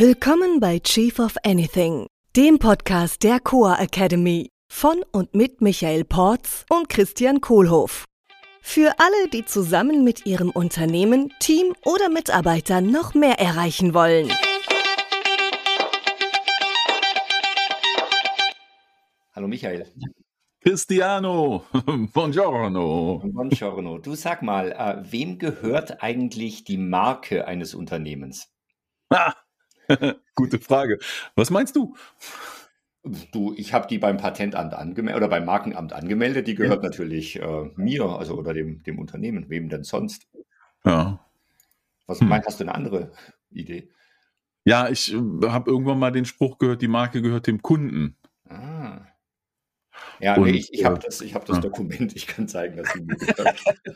Willkommen bei Chief of Anything, dem Podcast der Coa Academy von und mit Michael Porz und Christian Kohlhoff. Für alle, die zusammen mit ihrem Unternehmen, Team oder Mitarbeitern noch mehr erreichen wollen. Hallo Michael. Cristiano, buongiorno. Buongiorno. Du sag mal, äh, wem gehört eigentlich die Marke eines Unternehmens? Ah, gute Frage. Was meinst du? Du, ich habe die beim Patentamt angemeldet oder beim Markenamt angemeldet. Die gehört ja. natürlich äh, mir, also oder dem, dem Unternehmen. Wem denn sonst? Ja. Was hm. meinst, hast du eine andere Idee? Ja, ich äh, habe irgendwann mal den Spruch gehört, die Marke gehört dem Kunden. Ah. Ja, und, ich, ich habe das, ich hab das ja. Dokument, ich kann zeigen, dass mir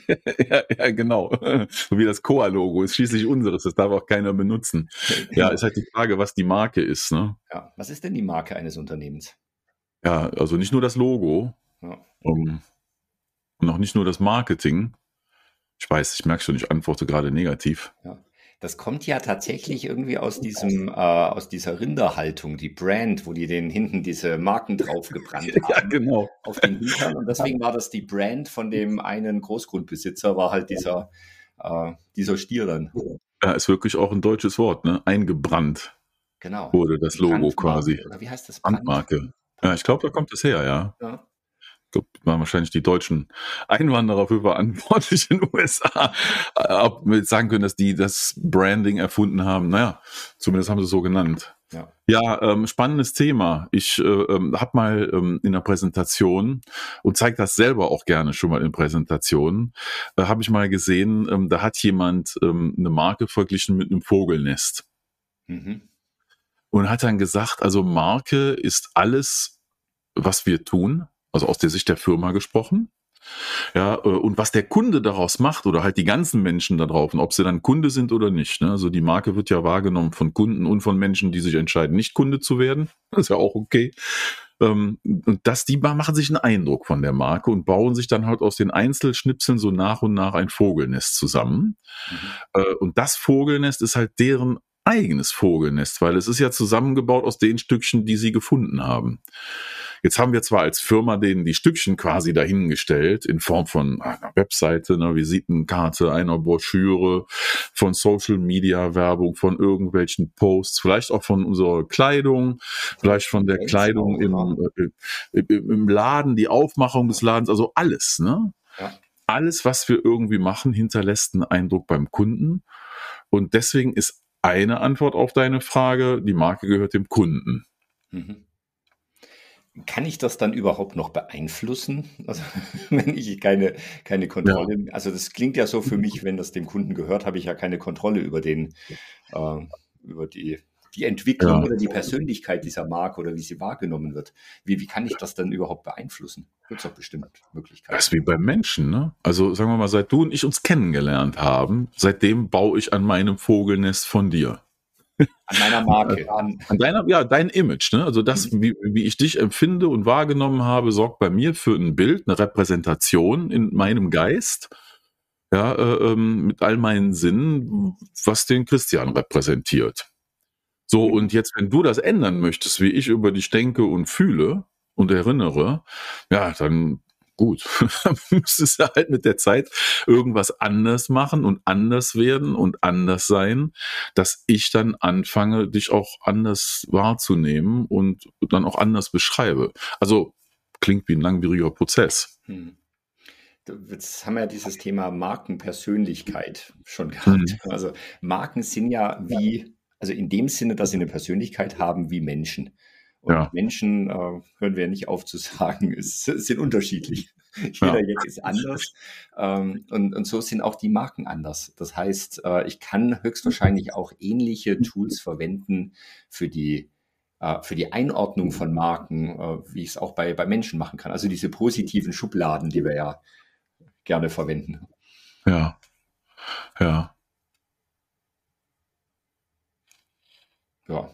ja, ja, genau. So wie das Coa-Logo ist schließlich unseres, das darf auch keiner benutzen. Ja, ist halt die Frage, was die Marke ist. Ne? Ja, was ist denn die Marke eines Unternehmens? Ja, also nicht nur das Logo ja. um, und auch nicht nur das Marketing. Ich weiß, ich merke schon, ich antworte gerade negativ. Ja. Das kommt ja tatsächlich irgendwie aus diesem, äh, aus dieser Rinderhaltung, die Brand, wo die den hinten diese Marken drauf gebrannt haben. ja, genau. Auf den Hintern. Und deswegen war das die Brand von dem einen Großgrundbesitzer, war halt dieser, äh, dieser Stier dann. Ja, ist wirklich auch ein deutsches Wort, ne? Eingebrannt. Genau. Wurde das Logo Brandmarke, quasi. Oder wie heißt das? Brandmarke. Ja, ich glaube, da kommt es her, ja. ja glaube, waren wahrscheinlich die deutschen Einwanderer für verantwortlich in den USA, ob wir jetzt sagen können, dass die das Branding erfunden haben. Naja, zumindest haben sie es so genannt. Ja, ja ähm, spannendes Thema. Ich äh, ähm, habe mal ähm, in einer Präsentation und zeige das selber auch gerne schon mal in Präsentationen, äh, habe ich mal gesehen, ähm, da hat jemand ähm, eine Marke verglichen mit einem Vogelnest. Mhm. Und hat dann gesagt, also Marke ist alles, was wir tun, also aus der Sicht der Firma gesprochen. Ja, äh, und was der Kunde daraus macht oder halt die ganzen Menschen da drauf, und ob sie dann Kunde sind oder nicht. Ne? Also die Marke wird ja wahrgenommen von Kunden und von Menschen, die sich entscheiden, nicht Kunde zu werden. Das ist ja auch okay. Ähm, und dass die machen sich einen Eindruck von der Marke und bauen sich dann halt aus den Einzelschnipseln so nach und nach ein Vogelnest zusammen. Mhm. Äh, und das Vogelnest ist halt deren eigenes Vogelnest, weil es ist ja zusammengebaut aus den Stückchen, die sie gefunden haben. Jetzt haben wir zwar als Firma denen die Stückchen quasi dahingestellt in Form von einer Webseite, einer Visitenkarte, einer Broschüre, von Social Media Werbung, von irgendwelchen Posts, vielleicht auch von unserer Kleidung, vielleicht von der Kleidung im, äh, im Laden, die Aufmachung des Ladens, also alles, ne? Alles, was wir irgendwie machen, hinterlässt einen Eindruck beim Kunden. Und deswegen ist eine Antwort auf deine Frage, die Marke gehört dem Kunden. Mhm kann ich das dann überhaupt noch beeinflussen? Also wenn ich keine, keine Kontrolle, ja. also das klingt ja so für mich, wenn das dem Kunden gehört, habe ich ja keine Kontrolle über den, äh, über die, die Entwicklung ja. oder die Persönlichkeit dieser Marke oder wie sie wahrgenommen wird. Wie, wie kann ich das dann überhaupt beeinflussen? Gibt es doch bestimmt Möglichkeiten. Das ist wie beim Menschen, ne? Also sagen wir mal, seit du und ich uns kennengelernt haben, seitdem baue ich an meinem Vogelnest von dir. An meiner Marke. An, an deiner, ja, dein Image. Ne? Also das, mhm. wie, wie ich dich empfinde und wahrgenommen habe, sorgt bei mir für ein Bild, eine Repräsentation in meinem Geist. Ja, äh, ähm, mit all meinen Sinnen, was den Christian repräsentiert. So, und jetzt, wenn du das ändern möchtest, wie ich über dich denke und fühle und erinnere, ja, dann gut, dann müsstest du halt mit der Zeit irgendwas anders machen und anders werden und anders sein, dass ich dann anfange, dich auch anders wahrzunehmen und dann auch anders beschreibe. Also klingt wie ein langwieriger Prozess. Hm. Jetzt haben wir ja dieses Thema Markenpersönlichkeit schon gehabt. Hm. Also Marken sind ja wie, also in dem Sinne, dass sie eine Persönlichkeit haben wie Menschen. Und ja. Menschen, äh, hören wir nicht auf zu sagen, ist, sind unterschiedlich. Jeder ja. Jack ist anders. Ähm, und, und so sind auch die Marken anders. Das heißt, äh, ich kann höchstwahrscheinlich auch ähnliche Tools verwenden für die, äh, für die Einordnung von Marken, äh, wie ich es auch bei, bei Menschen machen kann. Also diese positiven Schubladen, die wir ja gerne verwenden. Ja. Ja. Ja.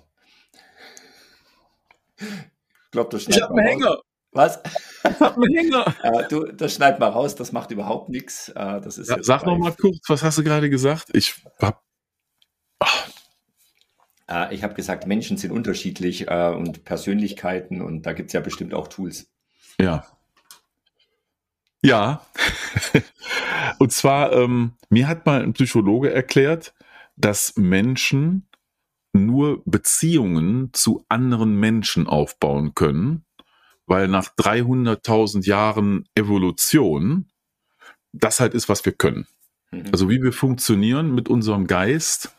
Ich glaube, das Ich habe einen Hänger. Was? Ich habe einen Hänger. äh, du, das schneid mal raus, das macht überhaupt nichts. Äh, das ist ja, sag noch mal kurz, was hast du gerade gesagt? Ich hab. Äh, ich habe gesagt, Menschen sind unterschiedlich äh, und Persönlichkeiten und da gibt es ja bestimmt auch Tools. Ja. Ja. und zwar, ähm, mir hat mal ein Psychologe erklärt, dass Menschen nur Beziehungen zu anderen Menschen aufbauen können, weil nach 300.000 Jahren Evolution das halt ist, was wir können. Mhm. Also wie wir funktionieren mit unserem Geist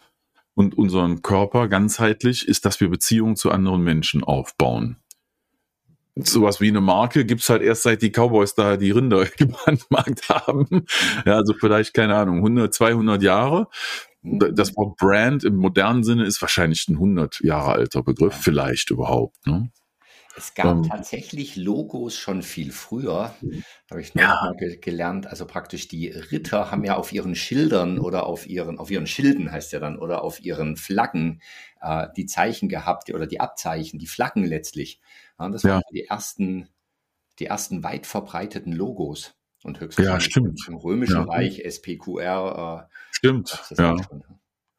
und unserem Körper ganzheitlich, ist, dass wir Beziehungen zu anderen Menschen aufbauen. Sowas wie eine Marke gibt's halt erst seit die Cowboys da die Rinder gebrandmarkt haben. Ja, also vielleicht, keine Ahnung, 100, 200 Jahre. Das Wort Brand im modernen Sinne ist wahrscheinlich ein 100 Jahre alter Begriff, vielleicht überhaupt. Ne? Es gab ähm, tatsächlich Logos schon viel früher, habe ich noch ja. mal ge gelernt. Also praktisch die Ritter haben ja auf ihren Schildern oder auf ihren, auf ihren Schilden heißt ja dann, oder auf ihren Flaggen äh, die Zeichen gehabt oder die Abzeichen, die Flaggen letztlich. Ja, das waren die ersten, die ersten weit verbreiteten Logos. Und höchstens ja, stimmt. im Römischen ja. Reich, SPQR. Äh, stimmt, ja.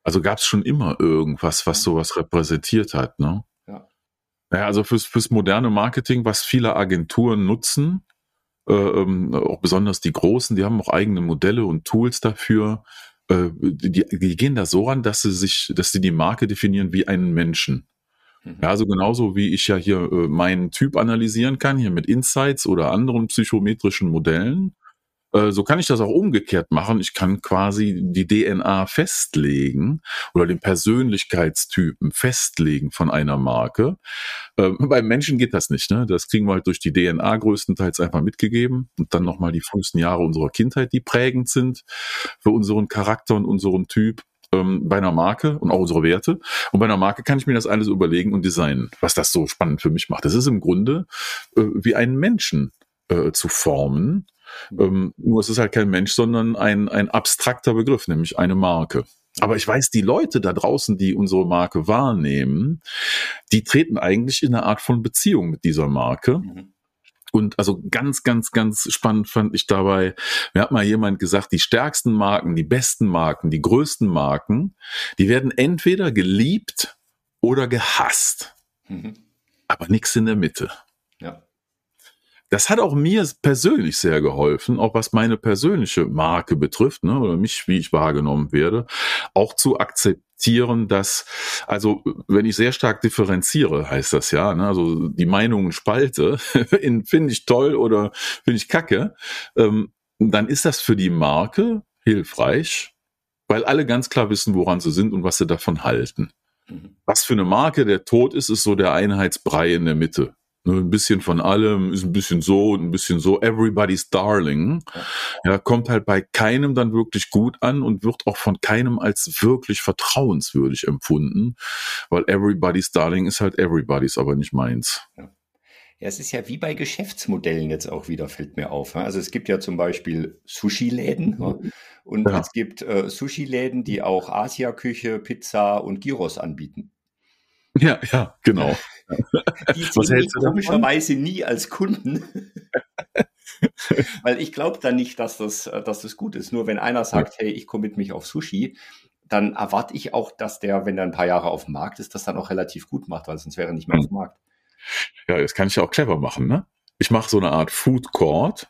Also gab es schon immer irgendwas, was sowas repräsentiert hat, ne? Naja, also fürs, fürs moderne Marketing, was viele Agenturen nutzen, äh, ähm, auch besonders die großen, die haben auch eigene Modelle und Tools dafür. Äh, die, die gehen da so ran, dass sie sich, dass sie die Marke definieren wie einen Menschen. Mhm. Ja, also genauso wie ich ja hier äh, meinen Typ analysieren kann, hier mit Insights oder anderen psychometrischen Modellen, äh, so kann ich das auch umgekehrt machen. Ich kann quasi die DNA festlegen oder den Persönlichkeitstypen festlegen von einer Marke. Ähm, beim Menschen geht das nicht. Ne? Das kriegen wir halt durch die DNA größtenteils einfach mitgegeben und dann nochmal die frühesten Jahre unserer Kindheit, die prägend sind für unseren Charakter und unseren Typ ähm, bei einer Marke und auch unsere Werte. Und bei einer Marke kann ich mir das alles überlegen und designen, was das so spannend für mich macht. Das ist im Grunde äh, wie einen Menschen äh, zu formen ähm, nur es ist halt kein Mensch, sondern ein, ein abstrakter Begriff, nämlich eine Marke. Aber ich weiß, die Leute da draußen, die unsere Marke wahrnehmen, die treten eigentlich in eine Art von Beziehung mit dieser Marke. Mhm. Und also ganz, ganz, ganz spannend fand ich dabei, mir hat mal jemand gesagt, die stärksten Marken, die besten Marken, die größten Marken, die werden entweder geliebt oder gehasst. Mhm. Aber nichts in der Mitte. Das hat auch mir persönlich sehr geholfen, auch was meine persönliche Marke betrifft, ne, oder mich, wie ich wahrgenommen werde, auch zu akzeptieren, dass, also wenn ich sehr stark differenziere, heißt das ja, ne, also die Meinungen spalte, in finde ich toll oder finde ich kacke, ähm, dann ist das für die Marke hilfreich, weil alle ganz klar wissen, woran sie sind und was sie davon halten. Mhm. Was für eine Marke der Tod ist, ist so der Einheitsbrei in der Mitte. Ne, ein bisschen von allem, ist ein bisschen so und ein bisschen so. Everybody's Darling. Ja, kommt halt bei keinem dann wirklich gut an und wird auch von keinem als wirklich vertrauenswürdig empfunden, weil Everybody's Darling ist halt Everybody's, aber nicht meins. Ja. Ja, es ist ja wie bei Geschäftsmodellen jetzt auch wieder, fällt mir auf. Also es gibt ja zum Beispiel Sushi-Läden und ja. es gibt äh, Sushi-Läden, die auch Asia-Küche, Pizza und Gyros anbieten. Ja, ja, genau. Die sehen komischerweise nie als Kunden. Weil ich glaube dann nicht, dass das, äh, dass das gut ist. Nur wenn einer sagt, hey, ich komme mit mich auf Sushi, dann erwarte ich auch, dass der, wenn er ein paar Jahre auf dem Markt ist, das dann auch relativ gut macht, weil sonst wäre er nicht mehr auf dem hm. Markt. Ja, das kann ich ja auch clever machen, ne? Ich mache so eine Art Food Court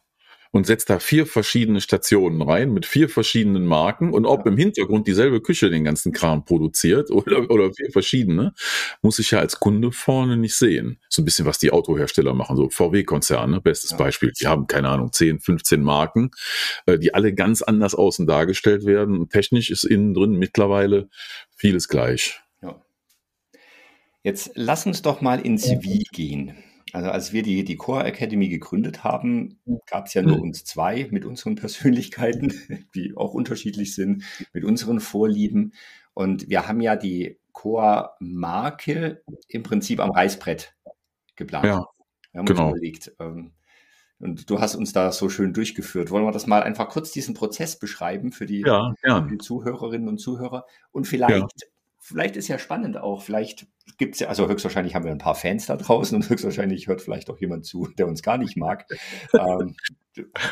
und setzt da vier verschiedene Stationen rein mit vier verschiedenen Marken und ob ja. im Hintergrund dieselbe Küche den ganzen Kram produziert oder, oder vier verschiedene, muss ich ja als Kunde vorne nicht sehen. So ein bisschen, was die Autohersteller machen, so VW-Konzerne, bestes ja. Beispiel. Die haben, keine Ahnung, 10, 15 Marken, äh, die alle ganz anders außen dargestellt werden. Technisch ist innen drin mittlerweile vieles gleich. Ja. Jetzt lass uns doch mal ins Wie gehen. Also als wir die, die Core Academy gegründet haben, gab es ja nur mhm. uns zwei mit unseren Persönlichkeiten, die auch unterschiedlich sind, mit unseren Vorlieben. Und wir haben ja die Core-Marke im Prinzip am Reißbrett geplant. Ja, wir haben genau. uns überlegt. Ähm, und du hast uns da so schön durchgeführt. Wollen wir das mal einfach kurz diesen Prozess beschreiben für die, ja, für die Zuhörerinnen und Zuhörer? Und vielleicht ja vielleicht ist ja spannend auch, vielleicht gibt es ja, also höchstwahrscheinlich haben wir ein paar Fans da draußen und höchstwahrscheinlich hört vielleicht auch jemand zu, der uns gar nicht mag. ähm,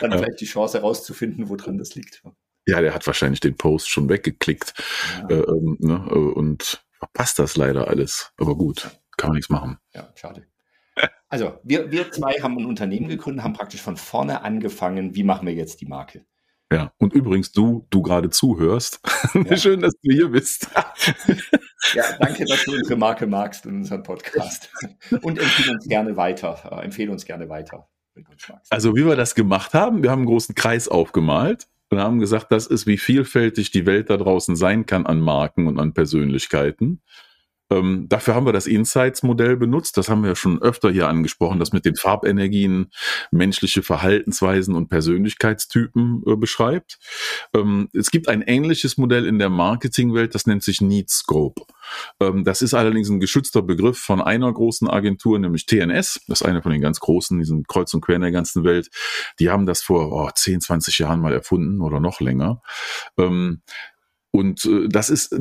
dann ja. vielleicht die Chance herauszufinden, woran das liegt. Ja, der hat wahrscheinlich den Post schon weggeklickt. Ja. Äh, ähm, ne, äh, und verpasst das leider alles. Aber gut, kann man nichts machen. Ja, schade. Also, wir, wir zwei haben ein Unternehmen gegründet, haben praktisch von vorne angefangen, wie machen wir jetzt die Marke? Ja, und übrigens, du, du gerade zuhörst. Ja. Schön, dass du hier bist. ja, danke, dass du unsere Marke magst und unseren Podcast. Und empfehle uns gerne weiter. Äh, empfehle uns gerne weiter, wenn du uns magst. Also, wie wir das gemacht haben, wir haben einen großen Kreis aufgemalt und haben gesagt, das ist, wie vielfältig die Welt da draußen sein kann an Marken und an Persönlichkeiten. Ähm, dafür haben wir das Insights-Modell benutzt. Das haben wir schon öfter hier angesprochen, das mit den Farbenergien menschliche Verhaltensweisen und Persönlichkeitstypen äh, beschreibt. Ähm, es gibt ein ähnliches Modell in der Marketingwelt, das nennt sich Need Scope. Ähm, das ist allerdings ein geschützter Begriff von einer großen Agentur, nämlich TNS. Das ist eine von den ganz großen, die sind kreuz und quer in der ganzen Welt. Die haben das vor oh, 10, 20 Jahren mal erfunden oder noch länger. Und äh, das ist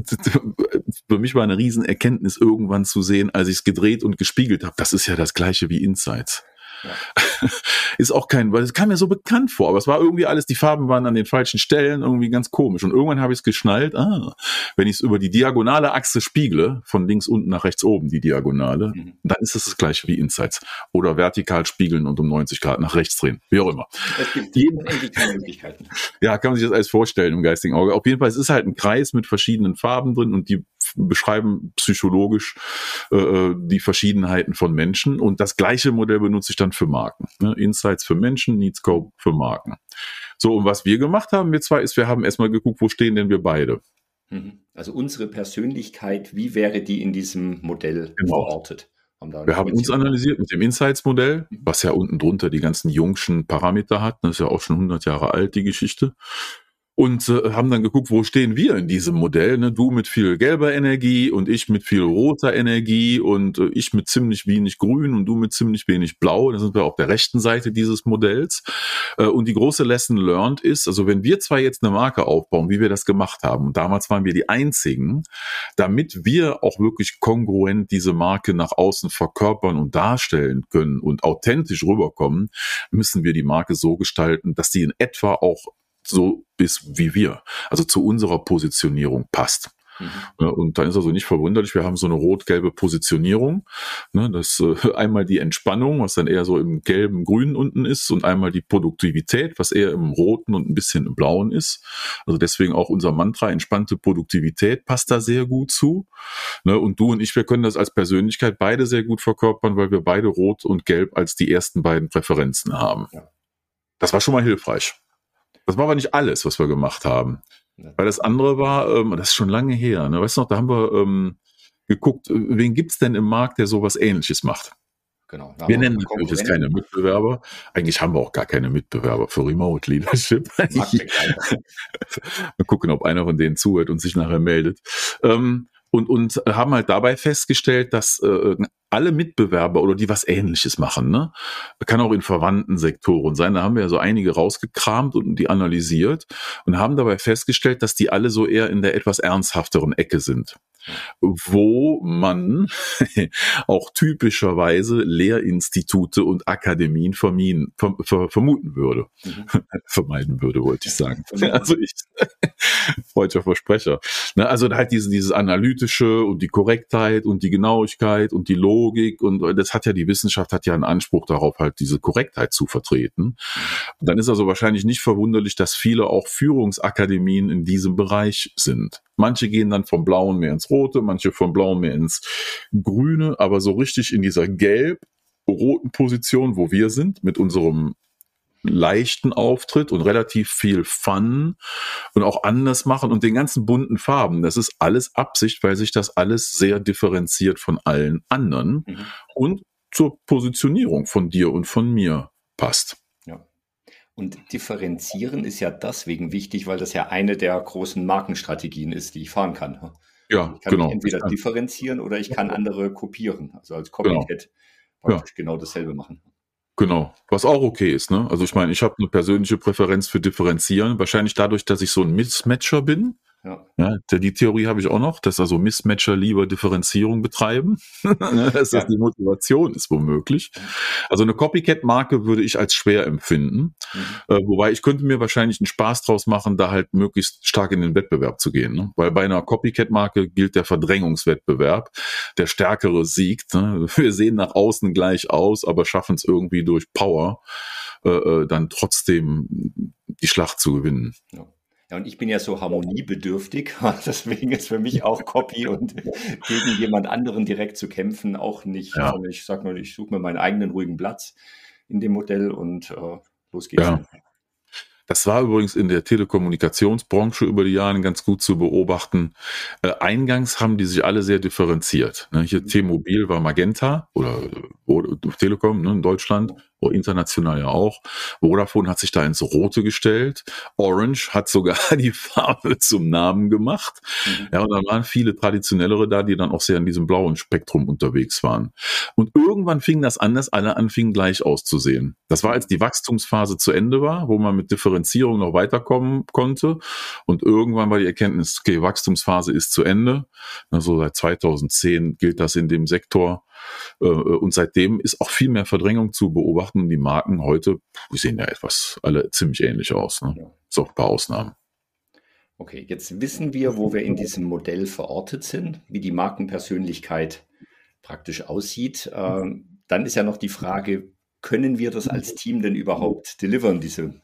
für mich war eine Riesenerkenntnis, irgendwann zu sehen, als ich es gedreht und gespiegelt habe. Das ist ja das gleiche wie Insights. Ja. ist auch kein, weil es kam mir so bekannt vor, aber es war irgendwie alles, die Farben waren an den falschen Stellen, irgendwie ganz komisch. Und irgendwann habe ich es geschnallt, ah, wenn ich es über die diagonale Achse spiegle, von links unten nach rechts oben die Diagonale, mhm. dann ist es das gleiche wie Insights. Oder vertikal spiegeln und um 90 Grad nach rechts drehen, wie auch immer. Es gibt jeden Möglichkeiten. Ja, kann man sich das alles vorstellen im geistigen Auge. Auf jeden Fall, es ist halt ein Kreis mit verschiedenen Farben drin und die beschreiben psychologisch äh, äh, die Verschiedenheiten von Menschen. Und das gleiche Modell benutze ich dann für Marken. Ne? Insights für Menschen, Needscope für Marken. So, und was wir gemacht haben, wir zwei, ist, wir haben erstmal geguckt, wo stehen denn wir beide? Mhm. Also unsere Persönlichkeit, wie wäre die in diesem Modell genau. verortet? Haben wir haben uns analysiert mit dem Insights-Modell, mhm. was ja unten drunter die ganzen Jungschen Parameter hat. Das ist ja auch schon 100 Jahre alt, die Geschichte und äh, haben dann geguckt, wo stehen wir in diesem Modell. Ne? Du mit viel gelber Energie und ich mit viel roter Energie und äh, ich mit ziemlich wenig grün und du mit ziemlich wenig blau. Da sind wir auf der rechten Seite dieses Modells. Äh, und die große Lesson learned ist, also wenn wir zwar jetzt eine Marke aufbauen, wie wir das gemacht haben, und damals waren wir die einzigen, damit wir auch wirklich kongruent diese Marke nach außen verkörpern und darstellen können und authentisch rüberkommen, müssen wir die Marke so gestalten, dass die in etwa auch so ist wie wir, also zu unserer Positionierung passt. Mhm. Und dann ist also nicht verwunderlich, wir haben so eine rot-gelbe Positionierung. Ne, das äh, einmal die Entspannung, was dann eher so im gelben, grünen unten ist, und einmal die Produktivität, was eher im roten und ein bisschen im blauen ist. Also deswegen auch unser Mantra, entspannte Produktivität passt da sehr gut zu. Ne, und du und ich, wir können das als Persönlichkeit beide sehr gut verkörpern, weil wir beide rot und gelb als die ersten beiden Präferenzen haben. Ja. Das war schon mal hilfreich. Das war aber nicht alles, was wir gemacht haben. Weil das andere war, ähm, das ist schon lange her, ne? weißt du noch, da haben wir ähm, geguckt, äh, wen gibt's denn im Markt, der sowas ähnliches macht? Genau. Wir nennen natürlich jetzt keine Mitbewerber. Eigentlich haben wir auch gar keine Mitbewerber für Remote Leadership. Mal gucken, ob einer von denen zuhört und sich nachher meldet. Ähm, und, und haben halt dabei festgestellt, dass äh, alle Mitbewerber oder die was ähnliches machen, ne? Kann auch in verwandten Sektoren sein. Da haben wir ja so einige rausgekramt und die analysiert und haben dabei festgestellt, dass die alle so eher in der etwas ernsthafteren Ecke sind wo man auch typischerweise Lehrinstitute und Akademien vermieden, ver, ver, vermuten würde. Mhm. Vermeiden würde, wollte ich sagen. Also ich, freudscher Versprecher. Ne, also halt diese, dieses Analytische und die Korrektheit und die Genauigkeit und die Logik und das hat ja die Wissenschaft hat ja einen Anspruch darauf, halt diese Korrektheit zu vertreten. Dann ist also wahrscheinlich nicht verwunderlich, dass viele auch Führungsakademien in diesem Bereich sind. Manche gehen dann vom Blauen mehr ins Rote, manche vom Blauen mehr ins Grüne, aber so richtig in dieser gelb-roten Position, wo wir sind, mit unserem leichten Auftritt und relativ viel Fun und auch anders machen und den ganzen bunten Farben. Das ist alles Absicht, weil sich das alles sehr differenziert von allen anderen mhm. und zur Positionierung von dir und von mir passt. Und differenzieren ist ja deswegen wichtig, weil das ja eine der großen Markenstrategien ist, die ich fahren kann. Ja, ich kann genau. entweder differenzieren oder ich kann andere kopieren, also als genau. Copycat genau. praktisch ja. genau dasselbe machen. Genau, was auch okay ist. Ne? Also ich meine, ich habe eine persönliche Präferenz für Differenzieren, wahrscheinlich dadurch, dass ich so ein Mismatcher bin. Ja. ja die Theorie habe ich auch noch, dass also Mismatcher lieber Differenzierung betreiben, ne, dass das die Motivation ist womöglich. Also eine Copycat-Marke würde ich als schwer empfinden, mhm. äh, wobei ich könnte mir wahrscheinlich einen Spaß draus machen, da halt möglichst stark in den Wettbewerb zu gehen, ne? weil bei einer Copycat-Marke gilt der Verdrängungswettbewerb, der Stärkere siegt. Ne? Wir sehen nach außen gleich aus, aber schaffen es irgendwie durch Power äh, äh, dann trotzdem die Schlacht zu gewinnen. Ja. Ja, und ich bin ja so harmoniebedürftig, deswegen ist für mich auch Copy und gegen jemand anderen direkt zu kämpfen auch nicht. Ja. Also ich sag mal, ich suche mir meinen eigenen ruhigen Platz in dem Modell und äh, los geht's. Ja. Das war übrigens in der Telekommunikationsbranche über die Jahre ganz gut zu beobachten. Äh, eingangs haben die sich alle sehr differenziert. Ne? Hier mhm. T-Mobil war Magenta oder, oder Telekom ne, in Deutschland international ja auch. Vodafone hat sich da ins Rote gestellt. Orange hat sogar die Farbe zum Namen gemacht. Mhm. Ja, und dann waren viele traditionellere da, die dann auch sehr in diesem blauen Spektrum unterwegs waren. Und irgendwann fing das an, dass alle anfingen gleich auszusehen. Das war, als die Wachstumsphase zu Ende war, wo man mit Differenzierung noch weiterkommen konnte. Und irgendwann war die Erkenntnis, okay, Wachstumsphase ist zu Ende. Also seit 2010 gilt das in dem Sektor. Äh, und seitdem ist auch viel mehr Verdrängung zu beobachten. Die Marken heute, die sehen ja etwas alle ziemlich ähnlich aus. Ne? So ein paar Ausnahmen. Okay, jetzt wissen wir, wo wir in diesem Modell verortet sind, wie die Markenpersönlichkeit praktisch aussieht. Ähm, dann ist ja noch die Frage, können wir das als Team denn überhaupt delivern, diese,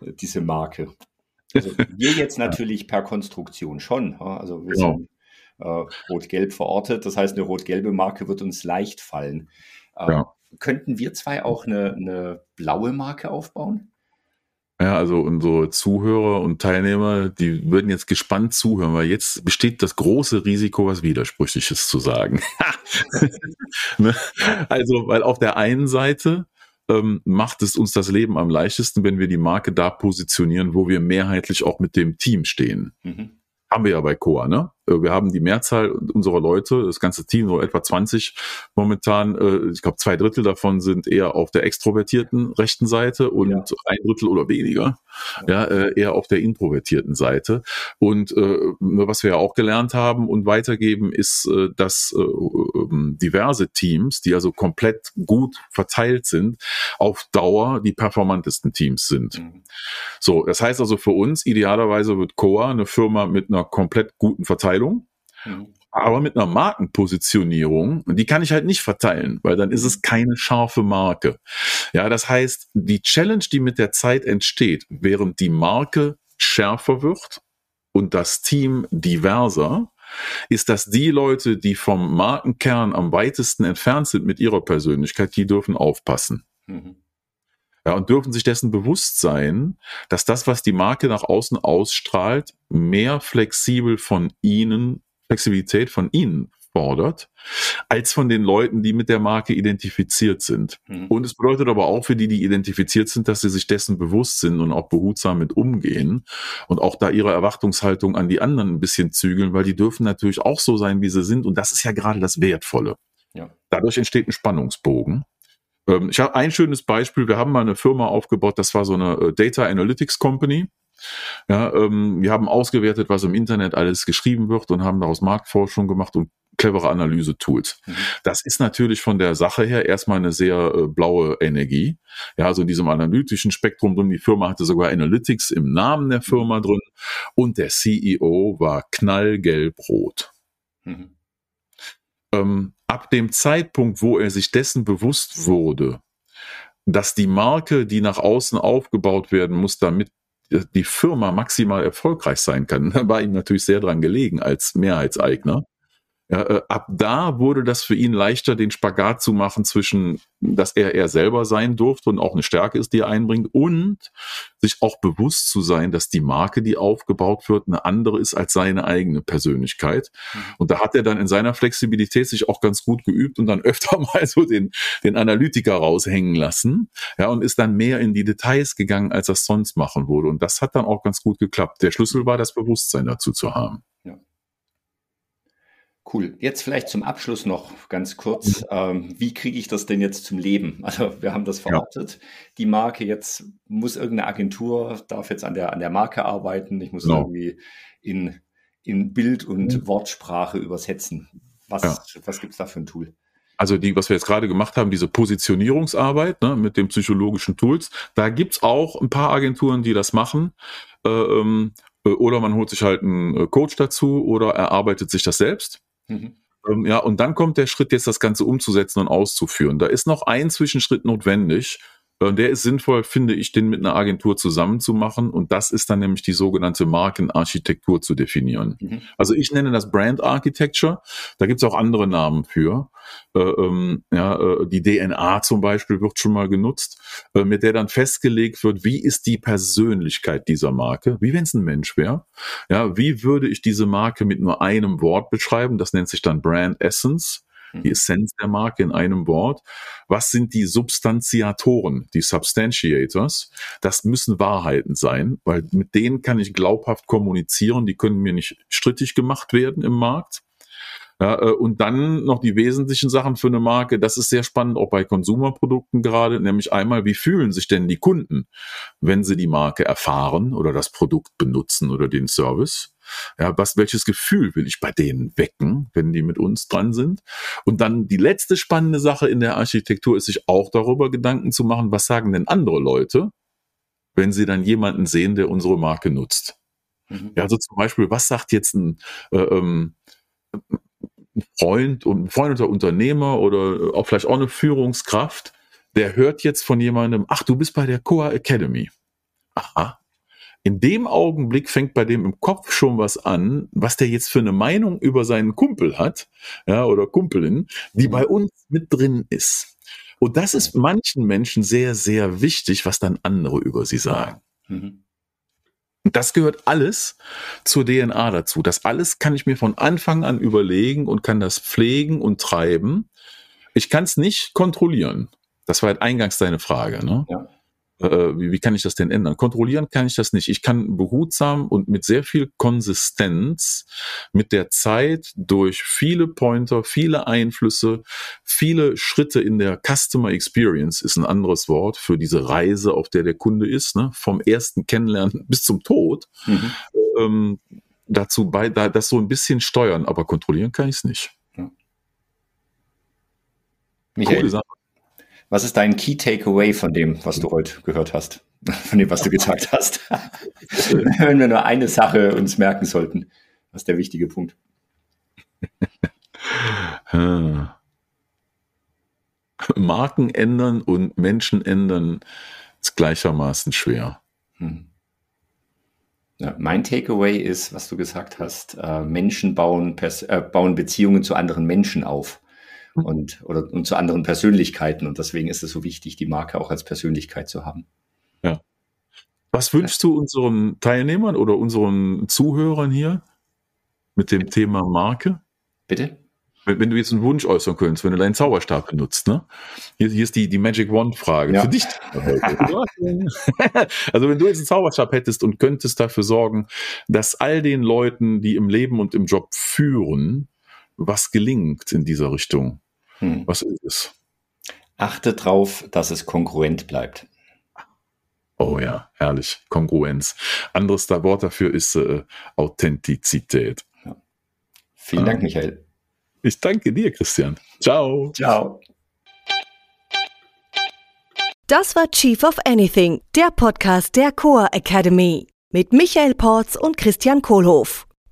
diese Marke? Also wir jetzt natürlich per Konstruktion schon. Also wir genau. sind äh, rot-gelb verortet. Das heißt, eine rot-gelbe Marke wird uns leicht fallen. Äh, ja. Könnten wir zwei auch eine, eine blaue Marke aufbauen? Ja, also unsere Zuhörer und Teilnehmer, die würden jetzt gespannt zuhören, weil jetzt besteht das große Risiko, was Widersprüchliches zu sagen. Ne? also, weil auf der einen Seite ähm, macht es uns das Leben am leichtesten, wenn wir die Marke da positionieren, wo wir mehrheitlich auch mit dem Team stehen. Mhm. Haben wir ja bei Coa, ne? Äh, wir haben die Mehrzahl unserer Leute, das ganze Team, so etwa 20 momentan, äh, ich glaube zwei Drittel davon sind eher auf der extrovertierten rechten Seite und ja. ein Drittel oder weniger ja, äh, eher auf der introvertierten Seite. Und was wir ja auch gelernt haben und weitergeben, ist, dass ähm, diverse Teams, die also komplett gut verteilt sind, auf Dauer die performantesten Teams sind. Mhm. So, das heißt also für uns, idealerweise wird Coa eine Firma mit einer komplett guten Verteilung Verteilung. Mhm. Aber mit einer Markenpositionierung, die kann ich halt nicht verteilen, weil dann ist es keine scharfe Marke. Ja, das heißt, die Challenge, die mit der Zeit entsteht, während die Marke schärfer wird und das Team diverser, ist, dass die Leute, die vom Markenkern am weitesten entfernt sind mit ihrer Persönlichkeit, die dürfen aufpassen. Mhm. Ja, und dürfen sich dessen bewusst sein, dass das, was die Marke nach außen ausstrahlt, mehr flexibel von ihnen, Flexibilität von ihnen fordert, als von den Leuten, die mit der Marke identifiziert sind. Mhm. Und es bedeutet aber auch für die, die identifiziert sind, dass sie sich dessen bewusst sind und auch behutsam mit umgehen und auch da ihre Erwartungshaltung an die anderen ein bisschen zügeln, weil die dürfen natürlich auch so sein, wie sie sind. Und das ist ja gerade das Wertvolle. Ja. Dadurch entsteht ein Spannungsbogen. Ähm, ich habe ein schönes Beispiel. Wir haben mal eine Firma aufgebaut, das war so eine äh, Data Analytics Company. Ja, ähm, wir haben ausgewertet, was im Internet alles geschrieben wird und haben daraus Marktforschung gemacht und clevere Analyse-Tools. Mhm. Das ist natürlich von der Sache her erstmal eine sehr äh, blaue Energie. Ja, also in diesem analytischen Spektrum drin. Die Firma hatte sogar Analytics im Namen der Firma mhm. drin und der CEO war knallgelb-rot. Mhm. Ähm, ab dem Zeitpunkt, wo er sich dessen bewusst wurde, dass die Marke, die nach außen aufgebaut werden muss, damit die Firma maximal erfolgreich sein kann, war ihm natürlich sehr dran gelegen als Mehrheitseigner. Ja, äh, ab da wurde das für ihn leichter, den Spagat zu machen zwischen, dass er er selber sein durfte und auch eine Stärke ist, die er einbringt, und sich auch bewusst zu sein, dass die Marke, die aufgebaut wird, eine andere ist als seine eigene Persönlichkeit. Mhm. Und da hat er dann in seiner Flexibilität sich auch ganz gut geübt und dann öfter mal so den, den Analytiker raushängen lassen. Ja, und ist dann mehr in die Details gegangen, als er es sonst machen würde. Und das hat dann auch ganz gut geklappt. Der Schlüssel war, das Bewusstsein dazu zu haben. Cool. Jetzt vielleicht zum Abschluss noch ganz kurz. Mhm. Ähm, wie kriege ich das denn jetzt zum Leben? Also wir haben das verortet. Ja. Die Marke jetzt muss irgendeine Agentur, darf jetzt an der, an der Marke arbeiten. Ich muss. Genau. irgendwie in in Bild und mhm. Wortsprache übersetzen. Was, ja. was gibt es da für ein Tool? Also die, was wir jetzt gerade gemacht haben, diese Positionierungsarbeit ne, mit den psychologischen Tools, da gibt's auch ein paar Agenturen, die das machen. Äh, ähm, äh, oder man holt sich halt einen äh, Coach dazu oder erarbeitet sich das selbst. Mhm. Ähm, ja, und dann kommt der Schritt, jetzt das Ganze umzusetzen und auszuführen. Da ist noch ein Zwischenschritt notwendig. Äh, der ist sinnvoll, finde ich, den mit einer Agentur zusammenzumachen. Und das ist dann nämlich die sogenannte Markenarchitektur zu definieren. Mhm. Also ich nenne das Brand Architecture. Da gibt es auch andere Namen für. Äh, ähm, ja, äh, die DNA zum Beispiel wird schon mal genutzt, äh, mit der dann festgelegt wird, wie ist die Persönlichkeit dieser Marke, wie wenn es ein Mensch wäre. Ja, wie würde ich diese Marke mit nur einem Wort beschreiben? Das nennt sich dann Brand Essence die Essenz der Marke in einem Wort. Was sind die Substantiatoren, die Substantiators? Das müssen Wahrheiten sein, weil mit denen kann ich glaubhaft kommunizieren. Die können mir nicht strittig gemacht werden im Markt. Ja, äh, und dann noch die wesentlichen Sachen für eine Marke. Das ist sehr spannend, auch bei Konsumerprodukten gerade. Nämlich einmal, wie fühlen sich denn die Kunden, wenn sie die Marke erfahren oder das Produkt benutzen oder den Service? Ja, was, welches Gefühl will ich bei denen wecken, wenn die mit uns dran sind? Und dann die letzte spannende Sache in der Architektur ist, sich auch darüber Gedanken zu machen, was sagen denn andere Leute, wenn sie dann jemanden sehen, der unsere Marke nutzt? Mhm. Ja, also zum Beispiel, was sagt jetzt ein, äh, ähm, Freund und oder Unternehmer oder auch vielleicht auch eine Führungskraft, der hört jetzt von jemandem, ach, du bist bei der Coa Academy. Aha, in dem Augenblick fängt bei dem im Kopf schon was an, was der jetzt für eine Meinung über seinen Kumpel hat, ja, oder Kumpelin, die bei uns mit drin ist. Und das ist manchen Menschen sehr, sehr wichtig, was dann andere über sie sagen. Mhm. Und das gehört alles zur DNA dazu. Das alles kann ich mir von Anfang an überlegen und kann das pflegen und treiben. Ich kann es nicht kontrollieren. Das war halt eingangs deine Frage. Ne? Ja äh, wie, wie kann ich das denn ändern? Kontrollieren kann ich das nicht. Ich kann behutsam und mit sehr viel Konsistenz mit der Zeit durch viele Pointer, viele Einflüsse, viele Schritte in der Customer Experience ist ein anderes Wort für diese Reise, auf der der Kunde ist, ne? vom ersten Kennenlernen bis zum Tod. Mhm. Ähm, dazu bei, da, das so ein bisschen steuern, aber kontrollieren kann ich es nicht. Ja. Michael, Coole Sache. Was ist dein Key Takeaway von dem, was du heute gehört hast? Von dem, was du gesagt hast? Wenn wir nur eine Sache uns merken sollten, was ist der wichtige Punkt? Marken ändern und Menschen ändern ist gleichermaßen schwer. Hm. Ja, mein Takeaway ist, was du gesagt hast, äh, Menschen bauen, äh, bauen Beziehungen zu anderen Menschen auf. Mhm. und, oder, und zu anderen Persönlichkeiten. Und deswegen ist es so wichtig, die Marke auch als Persönlichkeit zu haben. Ja. Was wünschst du unseren Teilnehmern oder unseren Zuhörern hier mit dem Thema Marke? Bitte? Wenn, wenn, du jetzt einen Wunsch äußern könntest, wenn du deinen Zauberstab benutzt, ne? Hier, hier ist die, die Magic Wand-Frage ja. für dich. also wenn du jetzt einen Zauberstab hättest und könntest dafür sorgen, dass all den Leuten, die im Leben und im Job führen, was gelingt in dieser Richtung, hm. Was ist es? Achte darauf, dass es konkurrent bleibt. Oh ja, herrlich. Kongruenz. Anderes Wort dafür ist äh, Authentizität. Ja. Vielen ah. Dank, Michael. Ich danke dir, Christian. Ciao. Ciao. Das war Chief of Anything, der Podcast der Coa Academy mit Michael Porz und Christian Kohlhoff.